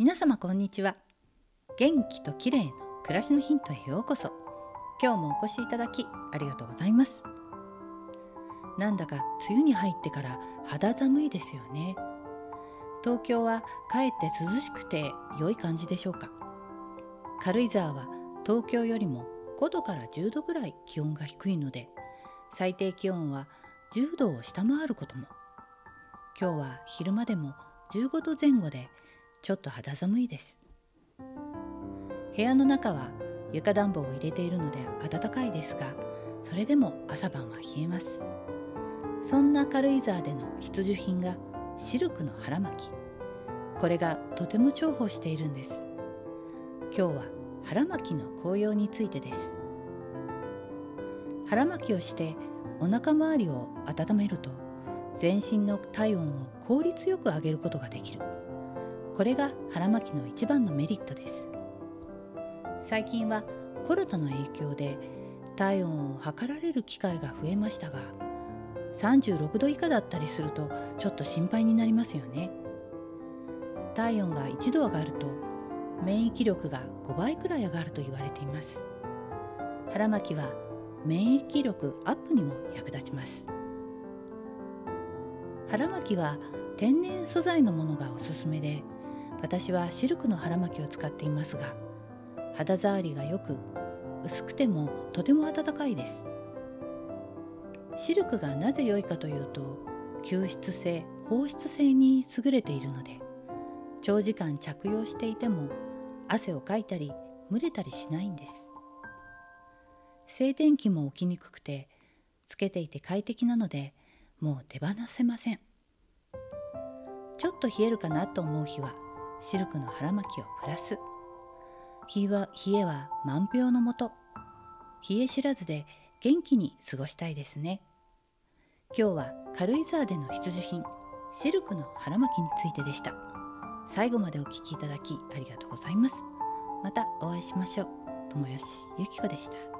皆様こんにちは。元気と綺麗の暮らしのヒントへようこそ。今日もお越しいただきありがとうございます。なんだか梅雨に入ってから肌寒いですよね。東京はかえって涼しくて良い感じでしょうか。軽井沢は東京よりも5度から10度ぐらい気温が低いので最低気温は10度を下回ることも。今日は昼間でも15度前後でちょっと肌寒いです。部屋の中は床暖房を入れているので暖かいですがそれでも朝晩は冷えます。そんな軽井沢での必需品がシルクの腹巻き。これがとても重宝しているんです。今日は腹巻きの紅葉についてです。腹巻きをしてお腹周りを温めると全身の体温を効率よく上げることができる。これが腹巻きの一番のメリットです。最近はコロナの影響で体温を測られる機会が増えましたが36度以下だったりするとちょっと心配になりますよね。体温が1度上がると免疫力が5倍くらい上がると言われています。腹巻きは免疫力アップにも役立ちます。腹巻きは天然素材のものがおすすめで私はシルクの腹巻きを使っていますが肌触りが良く薄くてもとても暖かいです。シルクがなぜ良いかというと吸湿性放湿性に優れているので長時間着用していても汗をかいたり蒸れたりしないんです。静電気も起きにくくてつけていて快適なのでもう手放せません。ちょっと冷えるかなと思う日はシルクの腹巻きをプラス。冷えは冷えは満票のもと。冷え知らずで元気に過ごしたいですね。今日は軽井沢での必需品シルクの腹巻きについてでした。最後までお聞きいただきありがとうございます。またお会いしましょう。友吉ゆき子でした。